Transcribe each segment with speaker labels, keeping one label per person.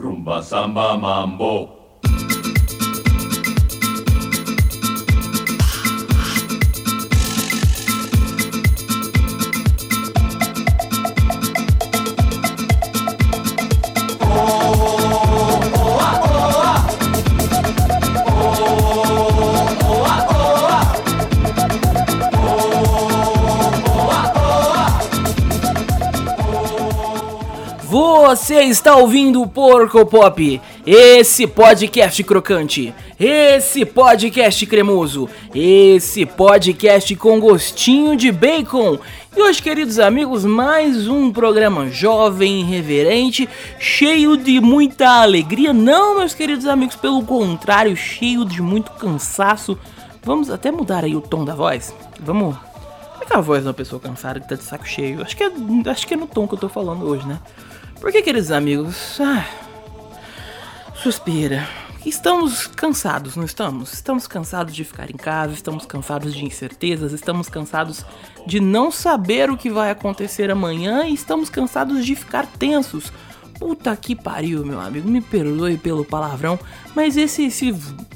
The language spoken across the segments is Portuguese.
Speaker 1: Rumba samba mambo.
Speaker 2: Você está ouvindo o Porco Pop, esse podcast crocante, esse podcast cremoso, esse podcast com gostinho de bacon. E hoje, queridos amigos, mais um programa jovem, reverente, cheio de muita alegria. Não, meus queridos amigos, pelo contrário, cheio de muito cansaço. Vamos até mudar aí o tom da voz. Vamos. É é a voz de uma pessoa cansada que tá de saco cheio? Acho que é, acho que é no tom que eu tô falando hoje, né? Porque, queridos amigos, ah, suspira. Estamos cansados, não estamos? Estamos cansados de ficar em casa, estamos cansados de incertezas, estamos cansados de não saber o que vai acontecer amanhã e estamos cansados de ficar tensos. Puta que pariu, meu amigo, me perdoe pelo palavrão, mas esse, se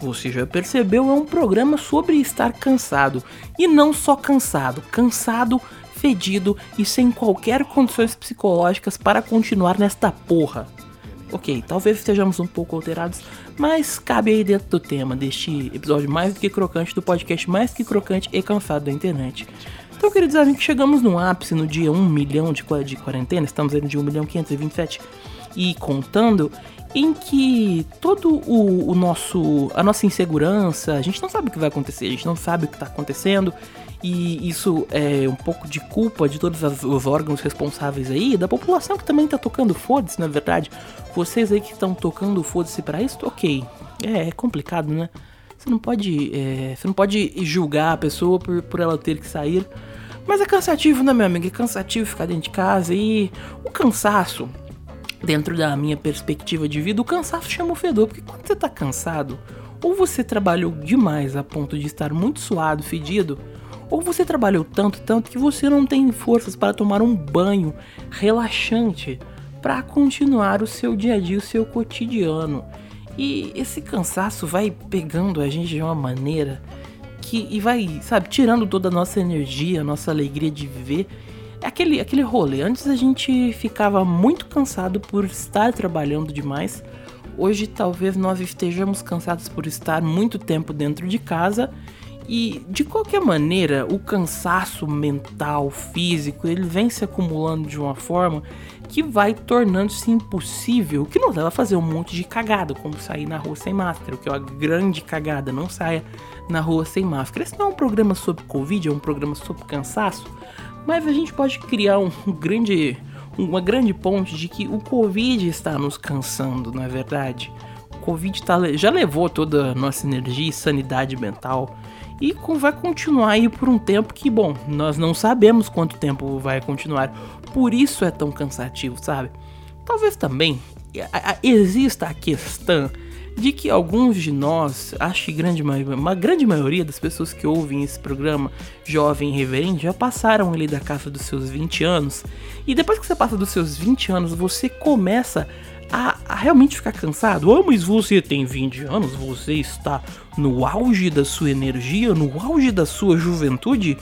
Speaker 2: você já percebeu, é um programa sobre estar cansado. E não só cansado, cansado fedido e sem qualquer condições psicológicas para continuar nesta porra. Ok, talvez estejamos um pouco alterados, mas cabe aí dentro do tema deste episódio mais do que crocante do podcast mais que crocante e cansado da internet. Então, queridos amigos, chegamos no ápice no dia 1 milhão de, de quarentena, estamos aí no dia 1 milhão 527 e contando, em que todo o, o, nosso a nossa insegurança, a gente não sabe o que vai acontecer, a gente não sabe o que está acontecendo e isso é um pouco de culpa de todos os órgãos responsáveis aí, da população que também tá tocando foda-se, na verdade. Vocês aí que estão tocando foda-se pra isso, ok. É, é complicado, né? Você não pode. É, você não pode julgar a pessoa por, por ela ter que sair. Mas é cansativo, né, meu amigo? É cansativo ficar dentro de casa e o cansaço, dentro da minha perspectiva de vida, o cansaço chama o fedor, porque quando você tá cansado, ou você trabalhou demais a ponto de estar muito suado, fedido, ou você trabalhou tanto, tanto que você não tem forças para tomar um banho relaxante para continuar o seu dia a dia, o seu cotidiano. E esse cansaço vai pegando a gente de uma maneira que e vai, sabe, tirando toda a nossa energia, a nossa alegria de viver. É aquele, aquele rolê. Antes a gente ficava muito cansado por estar trabalhando demais. Hoje talvez nós estejamos cansados por estar muito tempo dentro de casa e de qualquer maneira, o cansaço mental, físico, ele vem se acumulando de uma forma que vai tornando-se impossível, que não leva a fazer um monte de cagada, como sair na rua sem máscara, o que é uma grande cagada, não saia na rua sem máscara. Esse não é um programa sobre Covid, é um programa sobre cansaço, mas a gente pode criar um, grande, uma grande ponte de que o Covid está nos cansando, não é verdade? O Covid tá, já levou toda a nossa energia e sanidade mental e vai continuar aí por um tempo que, bom, nós não sabemos quanto tempo vai continuar. Por isso é tão cansativo, sabe? Talvez também exista a questão de que alguns de nós, acho que grande, uma grande maioria das pessoas que ouvem esse programa, jovem e reverente, já passaram ali da casa dos seus 20 anos. E depois que você passa dos seus 20 anos, você começa a, a, realmente ficar cansado. Oh, mas você tem 20 anos, você está no auge da sua energia, no auge da sua juventude.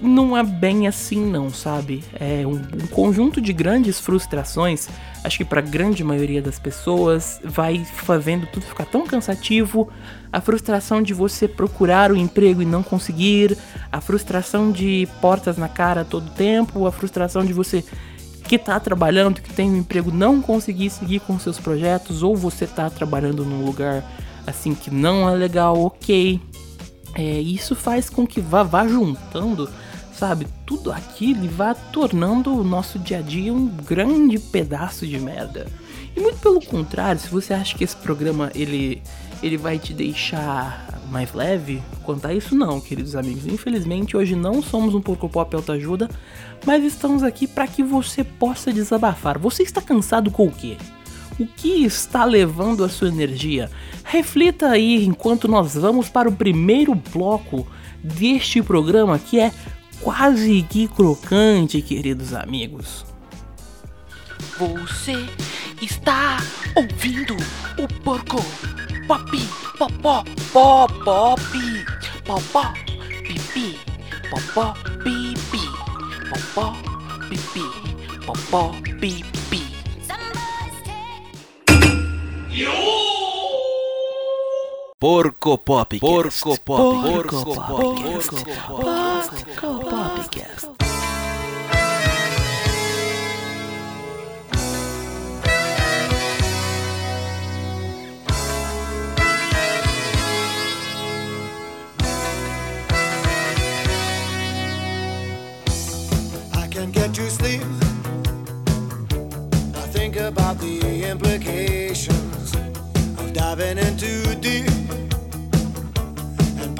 Speaker 2: Não é bem assim, não, sabe? É um, um conjunto de grandes frustrações. Acho que para a grande maioria das pessoas vai fazendo tudo ficar tão cansativo. A frustração de você procurar o emprego e não conseguir, a frustração de portas na cara todo tempo, a frustração de você que está trabalhando, que tem um emprego, não conseguir seguir com seus projetos, ou você está trabalhando num lugar assim que não é legal, ok. É, isso faz com que vá, vá juntando, sabe, tudo aquilo vá tornando o nosso dia a dia um grande pedaço de merda. E muito pelo contrário, se você acha que esse programa ele, ele vai te deixar mais leve quanto a isso, não, queridos amigos. Infelizmente, hoje não somos um pouco pop autoajuda, mas estamos aqui para que você possa desabafar. Você está cansado com o quê? O que está levando a sua energia? Reflita aí enquanto nós vamos para o primeiro bloco deste programa que é quase que crocante, queridos amigos.
Speaker 3: Você
Speaker 2: está ouvindo o porco pop popó pop pop popó pipi popó pipi popó pipi popó pipi
Speaker 3: Porco Pop. Porco Pop.
Speaker 2: Porco
Speaker 3: Porco
Speaker 2: Pop.
Speaker 3: Pop.
Speaker 2: Porco Popcast.
Speaker 4: I can't get to sleep. I think about the implications of diving in too deep and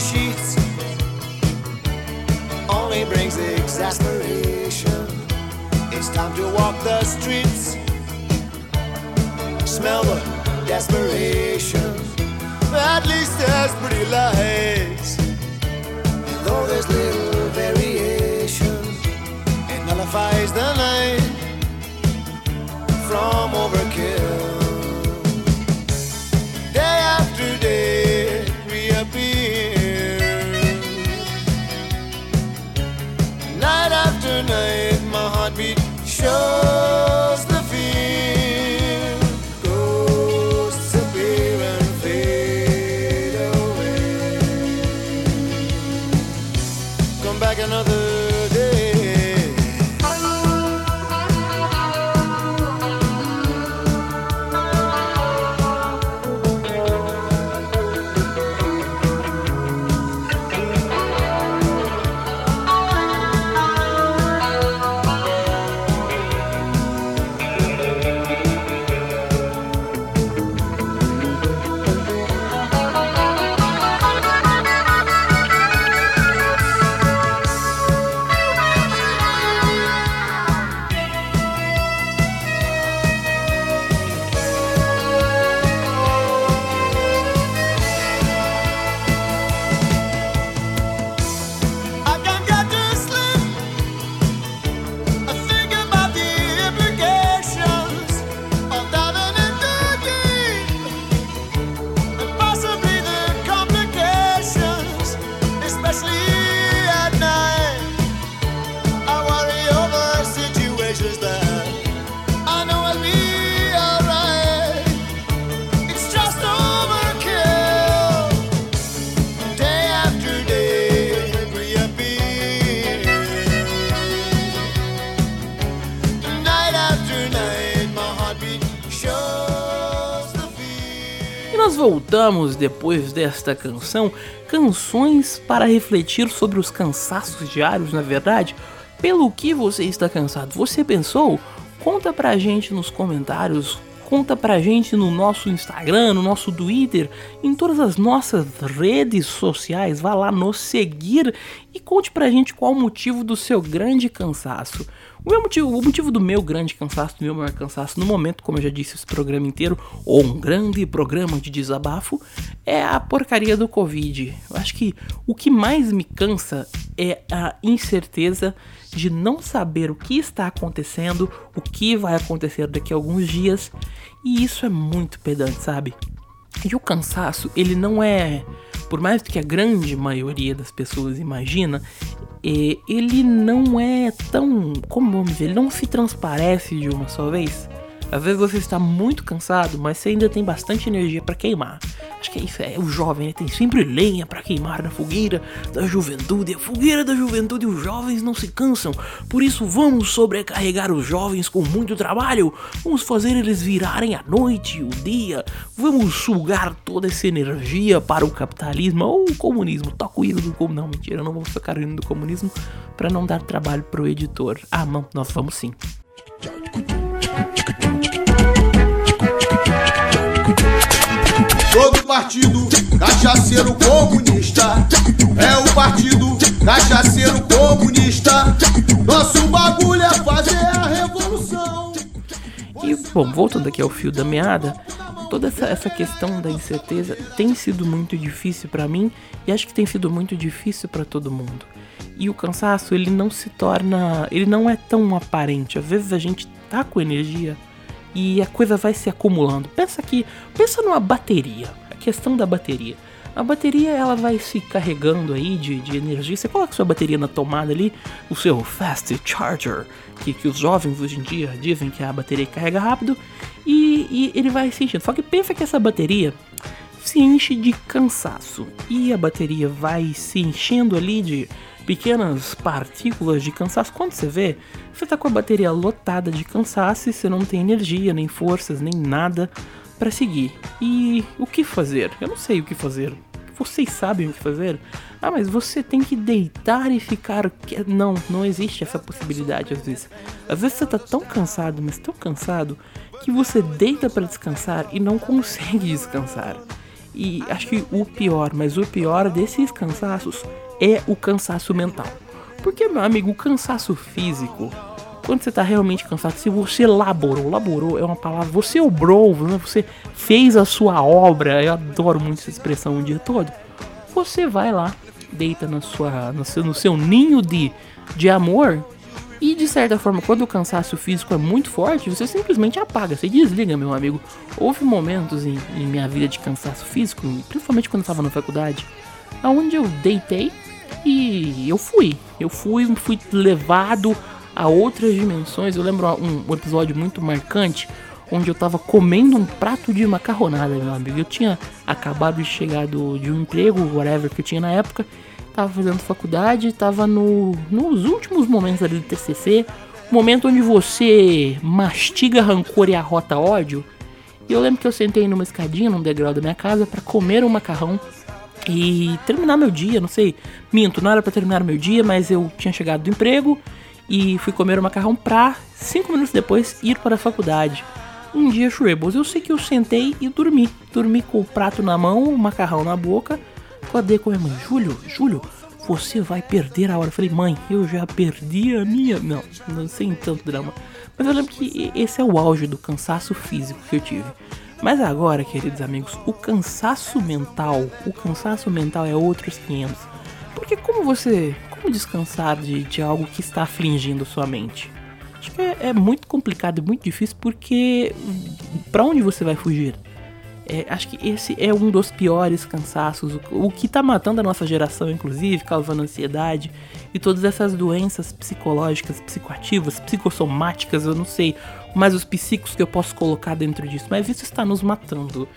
Speaker 4: sheets only brings exasperation. It's time to walk the streets, smell the desperation. At least there's pretty lights, though there's little variation,
Speaker 2: voltamos depois desta canção, canções para refletir sobre os cansaços diários, na verdade. Pelo que você está cansado? Você pensou? Conta pra gente nos comentários, conta pra gente no nosso Instagram, no nosso Twitter, em todas as nossas redes sociais. Vá lá nos seguir e conte pra gente qual o motivo do seu grande cansaço. O, meu motivo, o motivo do meu grande cansaço, do meu maior cansaço no momento, como eu já disse esse programa inteiro, ou um grande programa de desabafo, é a porcaria do Covid. Eu acho que o que mais me cansa é a incerteza de não saber o que está acontecendo, o que vai acontecer daqui a alguns dias, e isso é muito pedante, sabe? E o cansaço, ele não é, por mais que a grande maioria das pessoas imagina, é, ele não é tão, como vamos dizer, ele não se transparece de uma só vez. Às vezes você está muito cansado, mas você ainda tem bastante energia para queimar. Acho que é isso, é o jovem, né? Tem sempre lenha para queimar na fogueira da juventude. A fogueira da juventude, os jovens não se cansam. Por isso, vamos sobrecarregar os jovens com muito trabalho. Vamos fazer eles virarem a noite, o dia. Vamos sugar toda essa energia para o capitalismo ou o comunismo. Toca o hino do comunismo. Não, mentira, eu não vou tocar o do comunismo para não dar trabalho pro editor. Ah, não, nós vamos sim.
Speaker 4: Todo partido cachaceiro comunista é o partido cachaceiro comunista. Nosso bagulho é fazer a revolução.
Speaker 2: E, bom, voltando aqui ao fio da meada, toda essa, essa questão da incerteza tem sido muito difícil para mim e acho que tem sido muito difícil para todo mundo. E o cansaço, ele não se torna, ele não é tão aparente. Às vezes a gente tá com energia e a coisa vai se acumulando. Pensa aqui, pensa numa bateria, a questão da bateria. A bateria ela vai se carregando aí de, de energia. Você coloca sua bateria na tomada ali, o seu fast charger, que, que os jovens hoje em dia dizem que a bateria carrega rápido, e, e ele vai se enchendo. Só que pensa que essa bateria se enche de cansaço e a bateria vai se enchendo ali de pequenas partículas de cansaço. Quando você vê, você tá com a bateria lotada de cansaço e você não tem energia, nem forças, nem nada para seguir. E o que fazer? Eu não sei o que fazer. Vocês sabem o que fazer? Ah, mas você tem que deitar e ficar. Não, não existe essa possibilidade às vezes. Às vezes você tá tão cansado, mas tão cansado, que você deita para descansar e não consegue descansar. E acho que o pior, mas o pior desses cansaços é o cansaço mental. Porque, meu amigo, o cansaço físico, quando você tá realmente cansado, se você laborou, laborou é uma palavra, você obrou, né? você fez a sua obra, eu adoro muito essa expressão o dia todo. Você vai lá, deita na sua, no, seu, no seu ninho de, de amor e de certa forma, quando o cansaço físico é muito forte, você simplesmente apaga, você desliga, meu amigo. Houve momentos em, em minha vida de cansaço físico, principalmente quando eu estava na faculdade, onde eu deitei e eu fui. Eu fui, fui levado a outras dimensões. Eu lembro um, um episódio muito marcante onde eu tava comendo um prato de macarronada, meu amigo. Eu tinha acabado de chegar do, de um emprego, whatever que eu tinha na época, tava fazendo faculdade, tava no, nos últimos momentos ali do TCC, momento onde você mastiga rancor e arrota ódio. E eu lembro que eu sentei numa escadinha, num degrau da minha casa, para comer um macarrão e terminar meu dia, não sei, minto, não era para terminar meu dia, mas eu tinha chegado do emprego e fui comer o macarrão pra, cinco minutos depois, ir para a faculdade. Um dia, Shrebos, eu sei que eu sentei e dormi. Dormi com o prato na mão, o macarrão na boca, Acordei com a minha mãe, Júlio, Júlio, você vai perder a hora. Eu falei, mãe, eu já perdi a minha. Não, não sem tanto drama. Mas eu lembro que esse é o auge do cansaço físico que eu tive. Mas agora, queridos amigos, o cansaço mental, o cansaço mental é outros 500. Porque como você, como descansar de, de algo que está afligindo sua mente? Acho que é, é muito complicado e muito difícil porque para onde você vai fugir? É, acho que esse é um dos piores cansaços, o, o que tá matando a nossa geração, inclusive, causando ansiedade e todas essas doenças psicológicas, psicoativas, psicossomáticas, eu não sei mais os psíquicos que eu posso colocar dentro disso, mas isso está nos matando.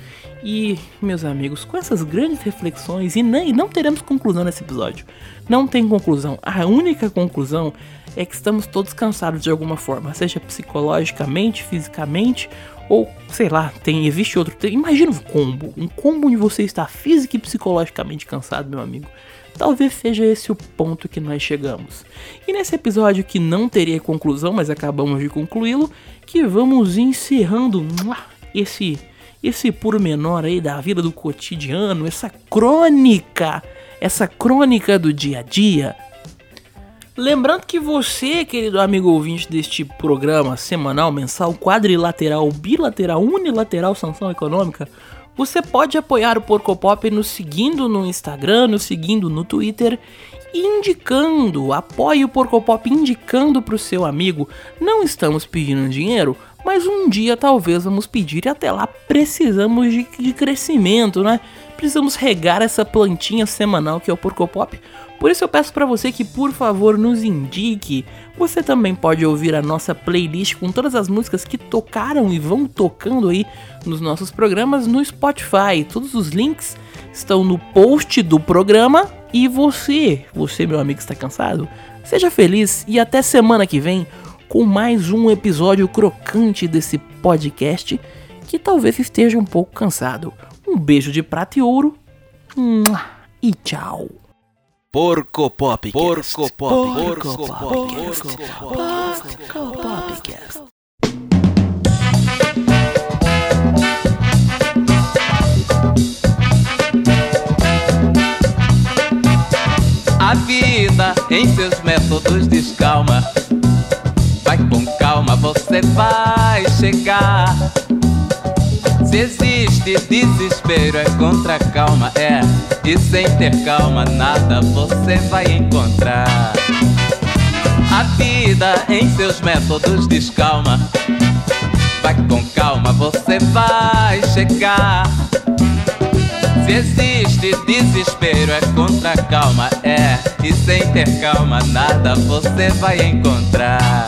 Speaker 2: E, meus amigos, com essas grandes reflexões, e, nem, não teremos conclusão nesse episódio. Não tem conclusão. A única conclusão é que estamos todos cansados de alguma forma, seja psicologicamente, fisicamente ou, sei lá, tem existe outro. Tem, imagina um combo. Um combo onde você está física e psicologicamente cansado, meu amigo. Talvez seja esse o ponto que nós chegamos. E nesse episódio que não teria conclusão, mas acabamos de concluí-lo, que vamos encerrando esse esse pormenor aí da vida do cotidiano, essa crônica, essa crônica do dia a dia, Lembrando que você, querido amigo ouvinte deste programa semanal, mensal, quadrilateral, bilateral, unilateral sanção econômica, você pode apoiar o Porco Pop nos seguindo no Instagram, nos seguindo no Twitter, indicando, apoie o Porco Pop indicando para o seu amigo. Não estamos pedindo dinheiro, mas um dia talvez vamos pedir e até lá precisamos de, de crescimento, né? Precisamos regar essa plantinha semanal que é o Porcopop. Por isso eu peço para você que por favor nos indique. Você também pode ouvir a nossa playlist com todas as músicas que tocaram e vão tocando aí nos nossos programas no Spotify. Todos os links estão no post do programa. E você, você meu amigo está cansado, seja feliz e até semana que vem com mais um episódio crocante desse podcast que talvez esteja um pouco cansado. Um beijo de prata e ouro e tchau.
Speaker 3: Porco Pop.
Speaker 2: Porco Pop. Porco Pop. Porco Popcast.
Speaker 1: A vida em seus métodos descalma. Vai com calma, você vai chegar. Se existe desespero, é contra calma, é. E sem ter calma, nada você vai encontrar. A vida em seus métodos descalma. Vai com calma, você vai chegar. Se existe desespero, é contra calma, é. E sem ter calma, nada você vai encontrar.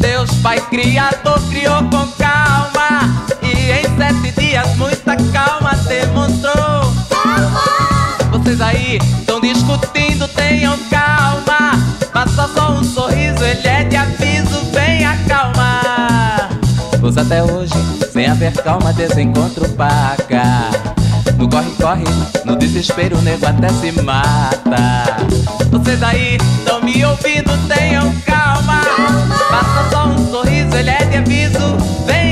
Speaker 1: Deus Pai Criador criou com calma. E dias, muita calma demonstrou. Vocês aí estão discutindo, tenham calma. Passa só um sorriso, ele é de aviso, venha calma. Pois até hoje, sem haver calma, desencontro paca. No corre-corre, no desespero, o nego até se mata. Vocês aí estão me ouvindo, tenham calma. Passa só um sorriso, ele é de aviso, venha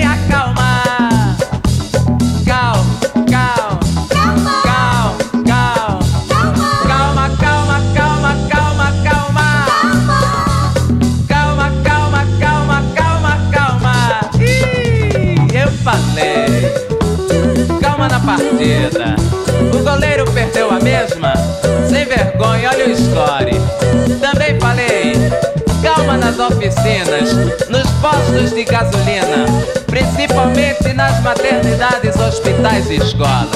Speaker 1: oficinas, nos postos de gasolina, principalmente nas maternidades, hospitais e escolas.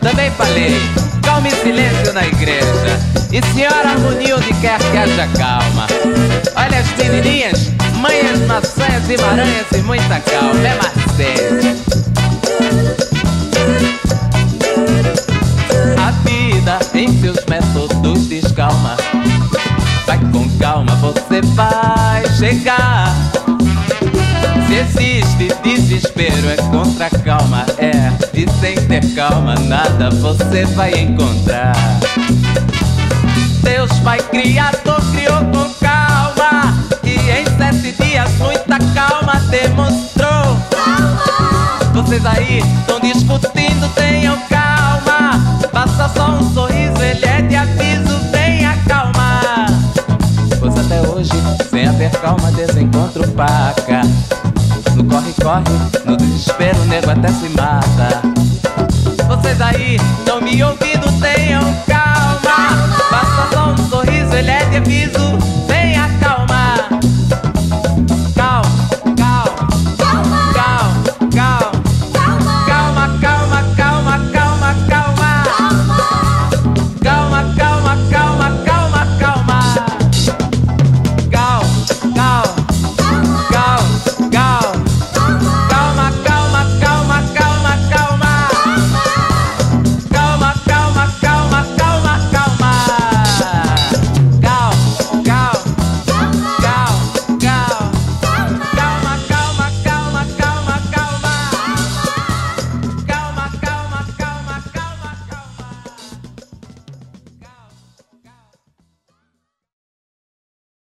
Speaker 1: Também falei, calma e silêncio na igreja. E senhora harmonia onde quer que haja calma. Olha as menininhas, manhas, maçãs e maranhas e muita calma. É Marcelo. A vida em seus métodos descalma. Calma, você vai chegar. Se existe desespero, é contra calma, é. E sem ter calma, nada você vai encontrar. Deus Pai Criador criou com calma. E em sete dias, muita calma demonstrou. Vocês aí estão discutindo, tenham calma. Passa só um sorriso, ele é de aviso, calma, desencontro paca. No corre-corre, no desespero, o nego até se mata. Vocês aí estão me ouvindo, tenham calma. Passa só um sorriso, ele é de aviso,